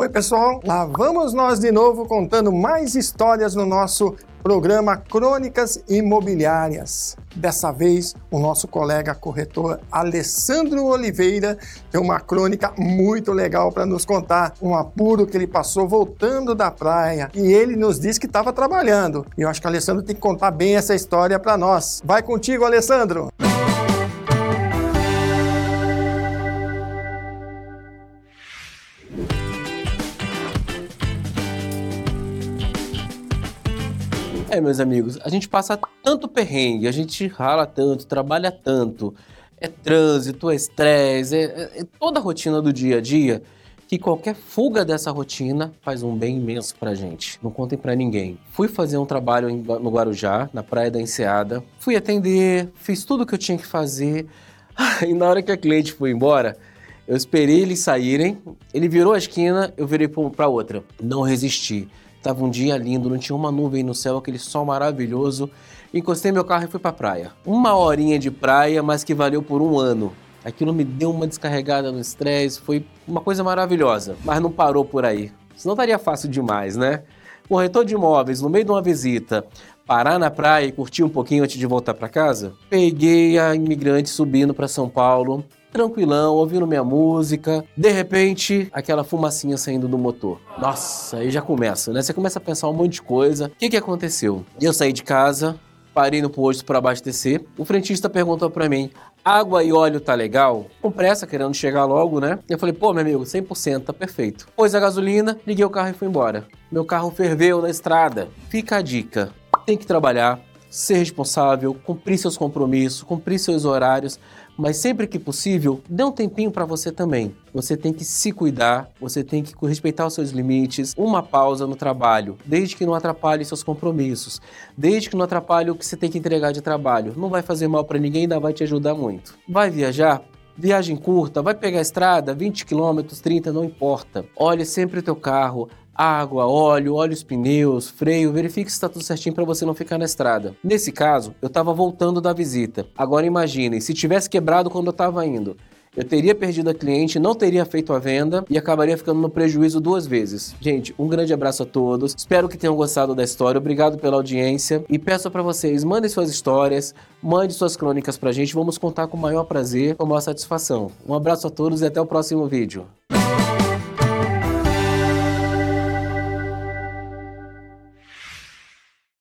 Oi, pessoal, lá vamos nós de novo contando mais histórias no nosso programa Crônicas Imobiliárias. Dessa vez, o nosso colega corretor Alessandro Oliveira tem uma crônica muito legal para nos contar. Um apuro que ele passou voltando da praia e ele nos disse que estava trabalhando. E eu acho que o Alessandro tem que contar bem essa história para nós. Vai contigo, Alessandro! É, meus amigos, a gente passa tanto perrengue, a gente rala tanto, trabalha tanto, é trânsito, é estresse, é, é, é, toda a rotina do dia a dia, que qualquer fuga dessa rotina faz um bem imenso pra gente. Não contem pra ninguém. Fui fazer um trabalho no Guarujá, na Praia da Enseada, fui atender, fiz tudo o que eu tinha que fazer, e na hora que a cliente foi embora, eu esperei eles saírem, ele virou a esquina, eu virei para outra. Não resisti. Tava um dia lindo, não tinha uma nuvem no céu, aquele sol maravilhoso. Encostei meu carro e fui pra praia. Uma horinha de praia, mas que valeu por um ano. Aquilo me deu uma descarregada no estresse, foi uma coisa maravilhosa. Mas não parou por aí. Senão estaria fácil demais, né? Corretor de imóveis, no meio de uma visita, parar na praia e curtir um pouquinho antes de voltar para casa? Peguei a imigrante subindo para São Paulo, tranquilão, ouvindo minha música. De repente, aquela fumacinha saindo do motor. Nossa, aí já começa, né? Você começa a pensar um monte de coisa. O que, que aconteceu? Eu saí de casa, parei no posto para abastecer. O frentista perguntou para mim: água e óleo tá legal? Com pressa, querendo chegar logo, né? Eu falei: pô, meu amigo, 100%, tá perfeito. Pôs a gasolina, liguei o carro e fui embora. Meu carro ferveu na estrada. Fica a dica: tem que trabalhar, ser responsável, cumprir seus compromissos, cumprir seus horários, mas sempre que possível, dê um tempinho para você também. Você tem que se cuidar, você tem que respeitar os seus limites, uma pausa no trabalho, desde que não atrapalhe seus compromissos, desde que não atrapalhe o que você tem que entregar de trabalho. Não vai fazer mal para ninguém, ainda vai te ajudar muito. Vai viajar? Viagem curta, vai pegar a estrada, 20 km, 30, não importa. Olhe sempre o teu carro, água, óleo, olhe os pneus, freio, verifique se está tudo certinho para você não ficar na estrada. Nesse caso, eu estava voltando da visita. Agora imaginem, se tivesse quebrado quando eu estava indo, eu teria perdido a cliente, não teria feito a venda e acabaria ficando no prejuízo duas vezes. Gente, um grande abraço a todos. Espero que tenham gostado da história. Obrigado pela audiência e peço para vocês, mandem suas histórias, mande suas crônicas pra gente. Vamos contar com o maior prazer, com a maior satisfação. Um abraço a todos e até o próximo vídeo.